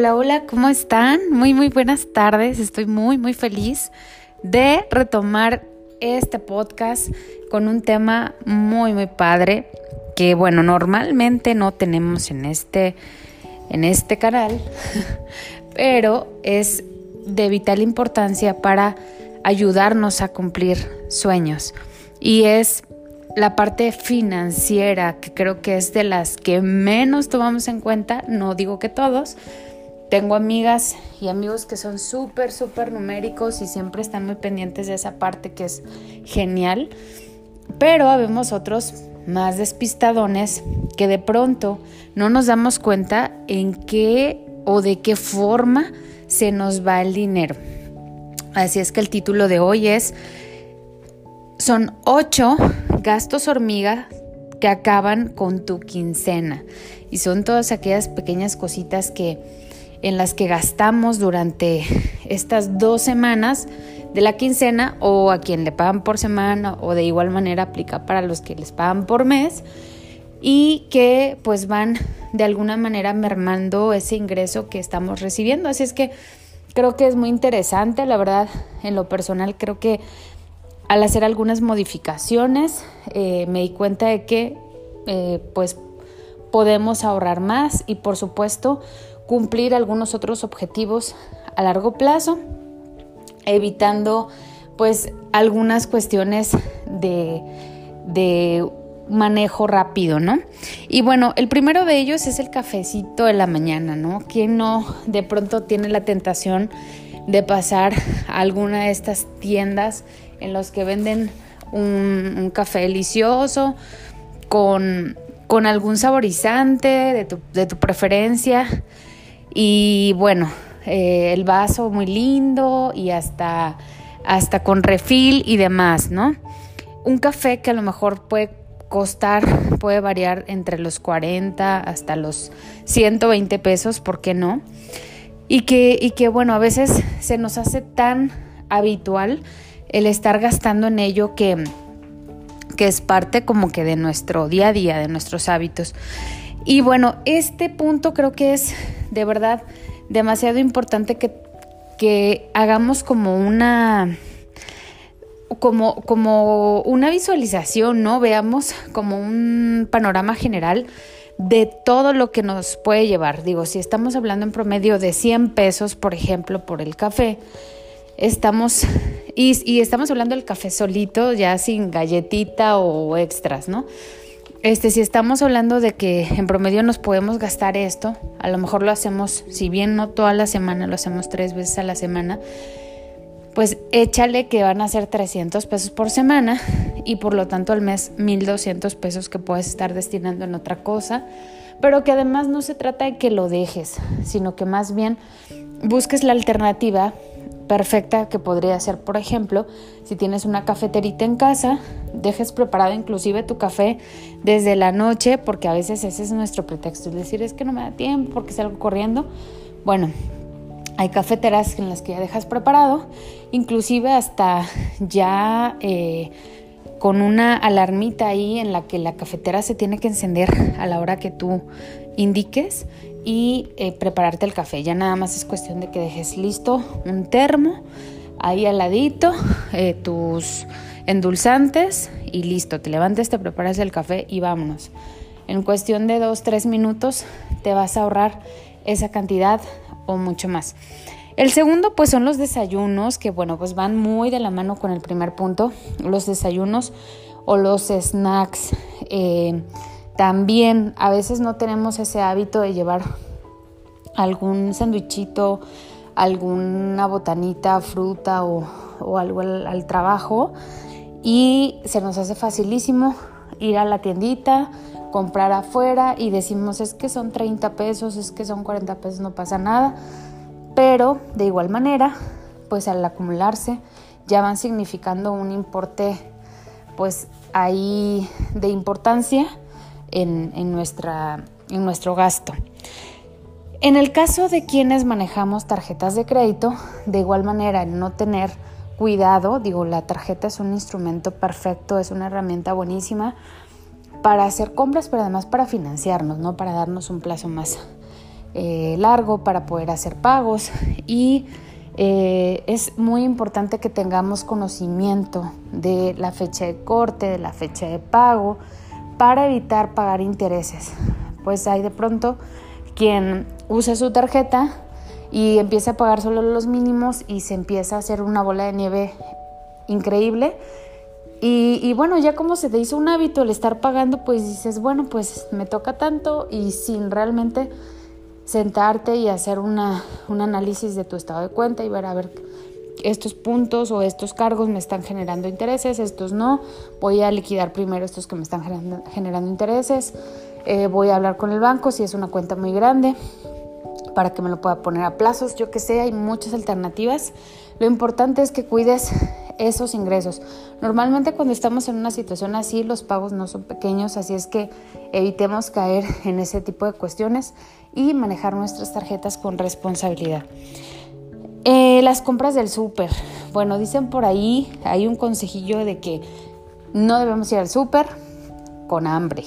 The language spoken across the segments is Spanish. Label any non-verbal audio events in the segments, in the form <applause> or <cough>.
Hola, hola, ¿cómo están? Muy, muy buenas tardes. Estoy muy, muy feliz de retomar este podcast con un tema muy, muy padre que, bueno, normalmente no tenemos en este, en este canal, <laughs> pero es de vital importancia para ayudarnos a cumplir sueños. Y es la parte financiera, que creo que es de las que menos tomamos en cuenta, no digo que todos. Tengo amigas y amigos que son súper, súper numéricos y siempre están muy pendientes de esa parte que es genial. Pero habemos otros más despistadones que de pronto no nos damos cuenta en qué o de qué forma se nos va el dinero. Así es que el título de hoy es, son ocho gastos hormiga que acaban con tu quincena. Y son todas aquellas pequeñas cositas que en las que gastamos durante estas dos semanas de la quincena o a quien le pagan por semana o de igual manera aplica para los que les pagan por mes y que pues van de alguna manera mermando ese ingreso que estamos recibiendo. Así es que creo que es muy interesante, la verdad, en lo personal creo que al hacer algunas modificaciones eh, me di cuenta de que eh, pues podemos ahorrar más y por supuesto cumplir algunos otros objetivos a largo plazo, evitando pues algunas cuestiones de, de manejo rápido, ¿no? Y bueno, el primero de ellos es el cafecito de la mañana, ¿no? ¿Quién no de pronto tiene la tentación de pasar a alguna de estas tiendas en los que venden un, café delicioso con, algún saborizante de tu, de tu preferencia y bueno, eh, el vaso muy lindo y hasta, hasta con refil y demás, ¿no? Un café que a lo mejor puede costar, puede variar entre los 40 hasta los 120 pesos, ¿por qué no? Y que, y que bueno, a veces se nos hace tan habitual el estar gastando en ello que, que es parte como que de nuestro día a día, de nuestros hábitos. Y bueno, este punto creo que es de verdad demasiado importante que, que hagamos como una como, como una visualización, ¿no? Veamos como un panorama general de todo lo que nos puede llevar. Digo, si estamos hablando en promedio de 100 pesos, por ejemplo, por el café, estamos, y, estamos hablando del café solito, ya sin galletita o extras, ¿no? Este, si estamos hablando de que en promedio nos podemos gastar esto, a lo mejor lo hacemos, si bien no toda la semana, lo hacemos tres veces a la semana, pues échale que van a ser 300 pesos por semana y por lo tanto al mes 1200 pesos que puedes estar destinando en otra cosa, pero que además no se trata de que lo dejes, sino que más bien busques la alternativa perfecta que podría ser, por ejemplo, si tienes una cafeterita en casa, dejes preparado inclusive tu café desde la noche, porque a veces ese es nuestro pretexto, es decir, es que no me da tiempo porque salgo corriendo. Bueno, hay cafeteras en las que ya dejas preparado, inclusive hasta ya eh, con una alarmita ahí en la que la cafetera se tiene que encender a la hora que tú indiques y eh, prepararte el café. Ya nada más es cuestión de que dejes listo un termo ahí al ladito, <laughs> eh, tus endulzantes y listo. Te levantes, te preparas el café y vámonos. En cuestión de dos, tres minutos te vas a ahorrar esa cantidad o mucho más. El segundo pues son los desayunos que bueno pues van muy de la mano con el primer punto. Los desayunos o los snacks. Eh, también a veces no tenemos ese hábito de llevar algún sandwichito, alguna botanita, fruta o, algo al, trabajo y se nos hace facilísimo ir a la tiendita, comprar afuera y decimos es que son 30 pesos, es que son 40 pesos, no pasa nada. Pero de igual manera, pues al acumularse ya van significando un importe pues ahí de importancia en, nuestro gasto. En el caso de quienes manejamos tarjetas de crédito, de igual manera, no tener cuidado, digo, la tarjeta es un instrumento perfecto, es una herramienta buenísima para hacer compras, pero además para financiarnos, ¿no? Para darnos un plazo más, eh, largo para poder hacer pagos y eh, es muy importante que tengamos conocimiento de la fecha de corte, de la fecha de pago, para evitar pagar intereses. Pues hay de pronto quien usa su tarjeta y empieza a pagar solo los mínimos y se empieza a hacer una bola de nieve increíble. Y, bueno, ya como se te hizo un hábito el estar pagando, pues dices, bueno, pues me toca tanto y sin realmente sentarte y hacer una, un análisis de tu estado de cuenta y ver a ver estos puntos o estos cargos me están generando intereses, estos no, voy a liquidar primero estos que me están generando, intereses, eh, voy a hablar con el banco si es una cuenta muy grande para que me lo pueda poner a plazos, yo que sé, hay muchas alternativas. Lo importante es que cuides esos ingresos. Normalmente cuando estamos en una situación así, los pagos no son pequeños, así es que evitemos caer en ese tipo de cuestiones y manejar nuestras tarjetas con responsabilidad. Eh, las compras del súper. Bueno, dicen por ahí, hay un consejillo de que no debemos ir al súper con hambre.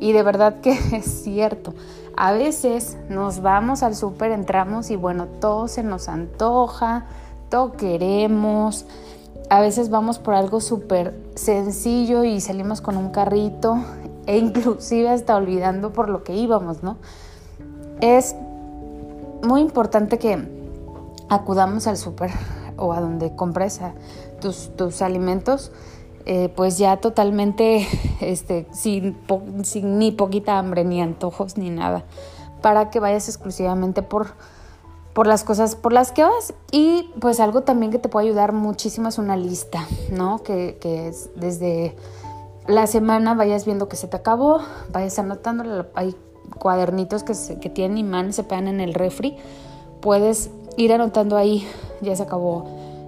Y de verdad que <laughs> es cierto. A veces nos vamos al súper, entramos y bueno, todo se nos antoja, todo queremos. A veces vamos por algo súper sencillo y salimos con un carrito e inclusive hasta olvidando por lo que íbamos, ¿no? Es muy importante que acudamos al súper o a donde compres tus, tus alimentos eh, pues ya totalmente este, sin, sin, ni poquita hambre, ni antojos, ni nada, para que vayas exclusivamente por, por las cosas por las que vas. Y pues algo también que te puede ayudar muchísimo es una lista, ¿no? Que, que es desde la semana vayas viendo que se te acabó, vayas anotando, hay cuadernitos que, se, que tienen imán, se pegan en el refri, puedes ir anotando ahí, ya se acabó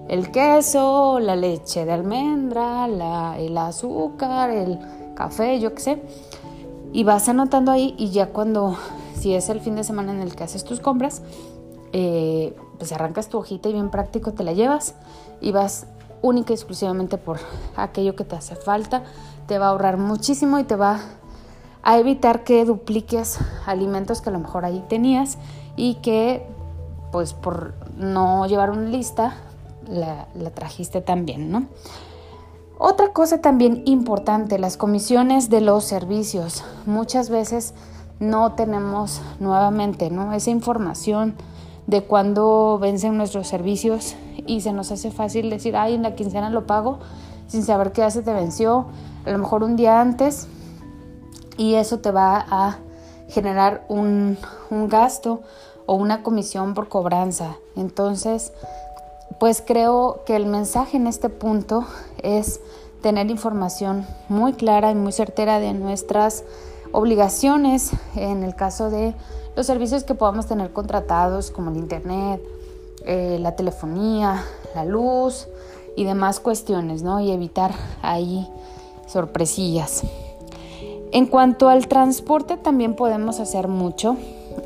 el queso, la leche de almendra, el azúcar, el café, yo qué sé. Y vas anotando ahí y ya cuando, si es el fin de semana en el que haces tus compras, eh, pues arrancas tu hojita y bien práctico te la llevas y vas única y exclusivamente por aquello que te hace falta. Te va a ahorrar muchísimo y te va a evitar que dupliques alimentos que a lo mejor ahí tenías y que pues por no llevar una lista la, trajiste también, ¿no? Otra cosa también importante, las comisiones de los servicios. Muchas veces no tenemos nuevamente ¿no? esa información de cuándo vencen nuestros servicios y se nos hace fácil decir, ay, en la quincena lo pago sin saber qué ya se te venció, a lo mejor un día antes, y eso te va a generar un, un gasto o una comisión por cobranza. Entonces, pues creo que el mensaje en este punto es tener información muy clara y muy certera de nuestras obligaciones en el caso de los servicios que podamos tener contratados como el internet, eh, la telefonía, la luz y demás cuestiones, ¿no? Y evitar ahí sorpresillas. En cuanto al transporte también podemos hacer mucho.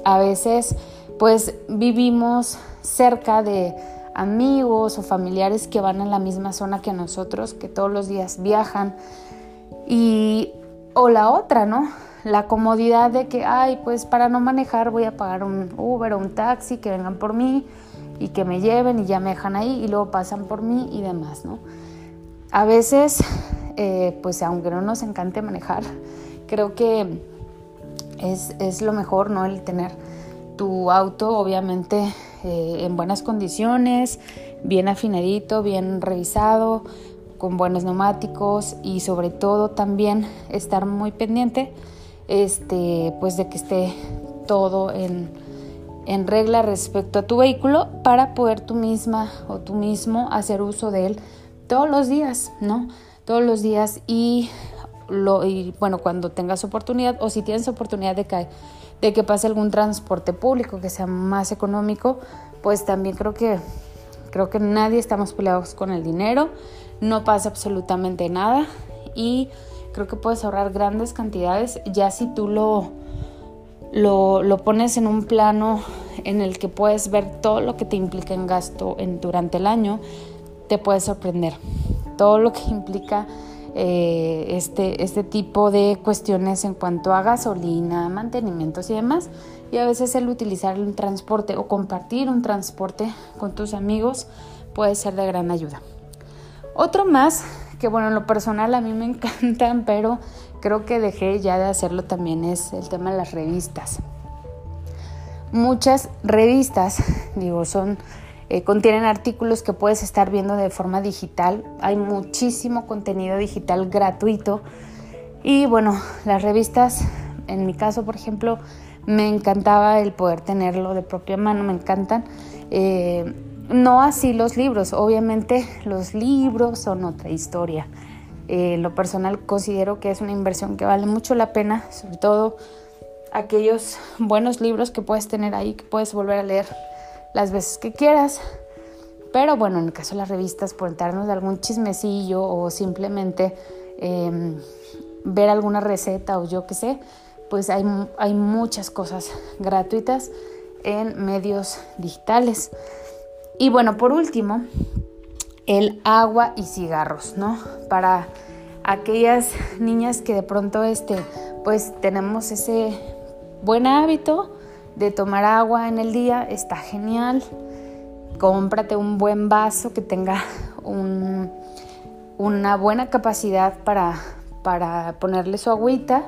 A veces pues vivimos cerca de amigos o familiares que van a la misma zona que nosotros, que todos los días viajan. Y, o la otra, ¿no? La comodidad de que, ay, pues para no manejar voy a pagar un Uber o un taxi, que vengan por mí y que me lleven y ya me dejan ahí y luego pasan por mí y demás, ¿no? A veces, eh, pues aunque no nos encante manejar, creo que es, es lo mejor, ¿no? El tener tu auto, obviamente, eh, en buenas condiciones, bien afinadito, bien revisado, con buenos neumáticos y sobre todo también estar muy pendiente este, pues de que esté todo en, en regla respecto a tu vehículo para poder tú misma o tú mismo hacer uso de él todos los días, ¿no? Todos los días y, y bueno, cuando tengas oportunidad o si tienes oportunidad de que pase algún transporte público que sea más económico, pues también creo que creo que nadie estamos peleados con el dinero, no pasa absolutamente nada y creo que puedes ahorrar grandes cantidades ya si tú lo, lo, lo, pones en un plano en el que puedes ver todo lo que te implica en gasto en, durante el año, te puedes sorprender. Todo lo que implica eh, este, este tipo de cuestiones en cuanto a gasolina, mantenimientos y demás, y a veces el utilizar un transporte o compartir un transporte con tus amigos puede ser de gran ayuda. Otro más, que bueno, en lo personal a mí me <laughs> encantan, pero creo que dejé ya de hacerlo también, es el tema de las revistas. Muchas revistas, digo, son eh, contienen artículos que puedes estar viendo de forma digital. Hay muchísimo contenido digital gratuito. Y bueno, las revistas, en mi caso, por ejemplo, me encantaba el poder tenerlo de propia mano, me encantan. Eh, no así los libros, obviamente los libros son otra historia. Eh, lo personal considero que es una inversión que vale mucho la pena, sobre todo aquellos buenos libros que puedes tener ahí, que puedes volver a leer las veces que quieras. Pero bueno, en el caso de las revistas, por darnos algún chismecillo o simplemente em, ver alguna receta o yo qué sé, pues hay, hay muchas cosas gratuitas en medios digitales. Y bueno, por último, el agua y cigarros, ¿no? Para aquellas niñas que de pronto este, pues tenemos ese buen hábito de tomar agua en el día, está genial. Cómprate un buen vaso que tenga una buena capacidad para, para ponerle su agüita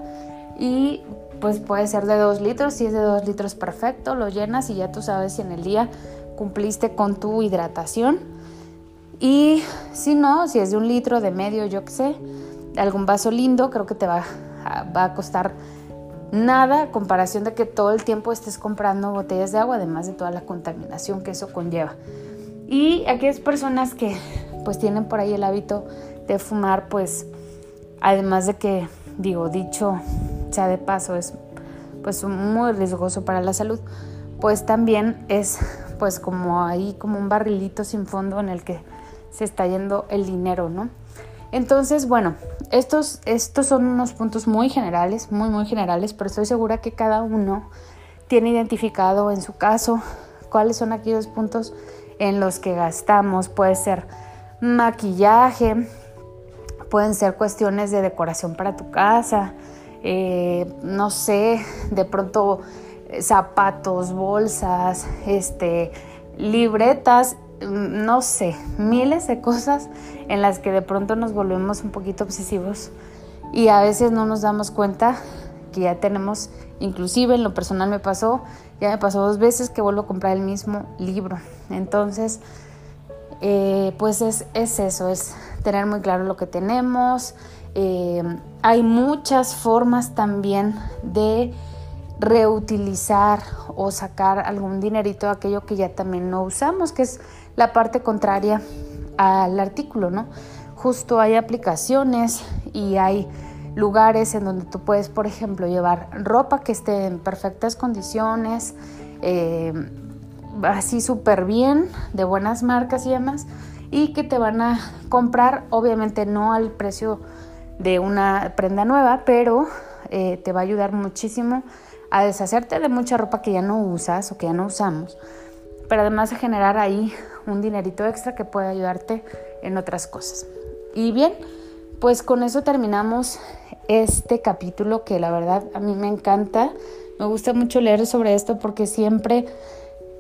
y pues puede ser de 2 litros, si es de 2 litros perfecto, lo llenas y ya tú sabes si en el día cumpliste con tu hidratación. Y si no, si es de un litro, de medio, yo qué sé, algún vaso lindo, creo que te va, va a costar nada comparación de que todo el tiempo estés comprando botellas de agua, además de toda la contaminación que eso conlleva. Y aquellas personas que pues tienen por ahí el hábito de fumar, pues además de que, digo, dicho sea de paso, es pues muy riesgoso para la salud, pues también es pues como ahí como un barrilito sin fondo en el que se está yendo el dinero, ¿no? Entonces, bueno, estos, estos son unos puntos muy generales, muy, muy generales, pero estoy segura que cada uno tiene identificado en su caso cuáles son aquellos puntos en los que gastamos. Puede ser maquillaje, pueden ser cuestiones de decoración para tu casa, eh, no sé, de pronto eh, zapatos, bolsas, este, libretas, no sé, miles de cosas en las que de pronto nos volvemos un poquito obsesivos y a veces no nos damos cuenta que ya tenemos, inclusive en lo personal me pasó, ya me pasó dos veces que vuelvo a comprar el mismo libro. Entonces, eh, pues es, eso, es tener muy claro lo que tenemos. Eh, hay muchas formas también de reutilizar o sacar algún dinerito de aquello que ya también no usamos, que es la parte contraria al artículo, ¿no? Justo hay aplicaciones y hay lugares en donde tú puedes, por ejemplo, llevar ropa que esté en perfectas condiciones, eh, así súper bien, de buenas marcas y demás, y que te van a comprar, obviamente no al precio de una prenda nueva, pero eh, te va a ayudar muchísimo a deshacerte de mucha ropa que ya no usas o que ya no usamos, pero además a generar ahí un dinerito extra que puede ayudarte en otras cosas. Y bien, pues con eso terminamos este capítulo que la verdad a mí me encanta. Me gusta mucho leer sobre esto porque siempre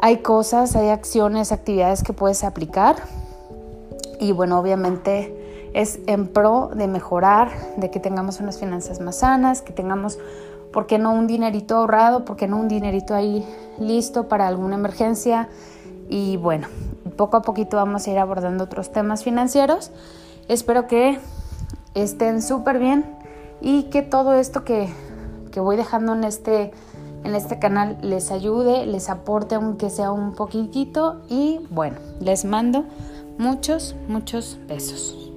hay cosas, hay acciones, actividades que puedes aplicar. Y bueno, obviamente es en pro de mejorar, de que tengamos unas finanzas más sanas, que tengamos, ¿por qué no un dinerito ahorrado? ¿Por qué no un dinerito ahí listo para alguna emergencia? Y bueno, poco a poquito vamos a ir abordando otros temas financieros. Espero que estén súper bien y que todo esto que, que voy dejando en este, en este canal les ayude, les aporte aunque sea un poquitito y bueno, les mando muchos, muchos besos.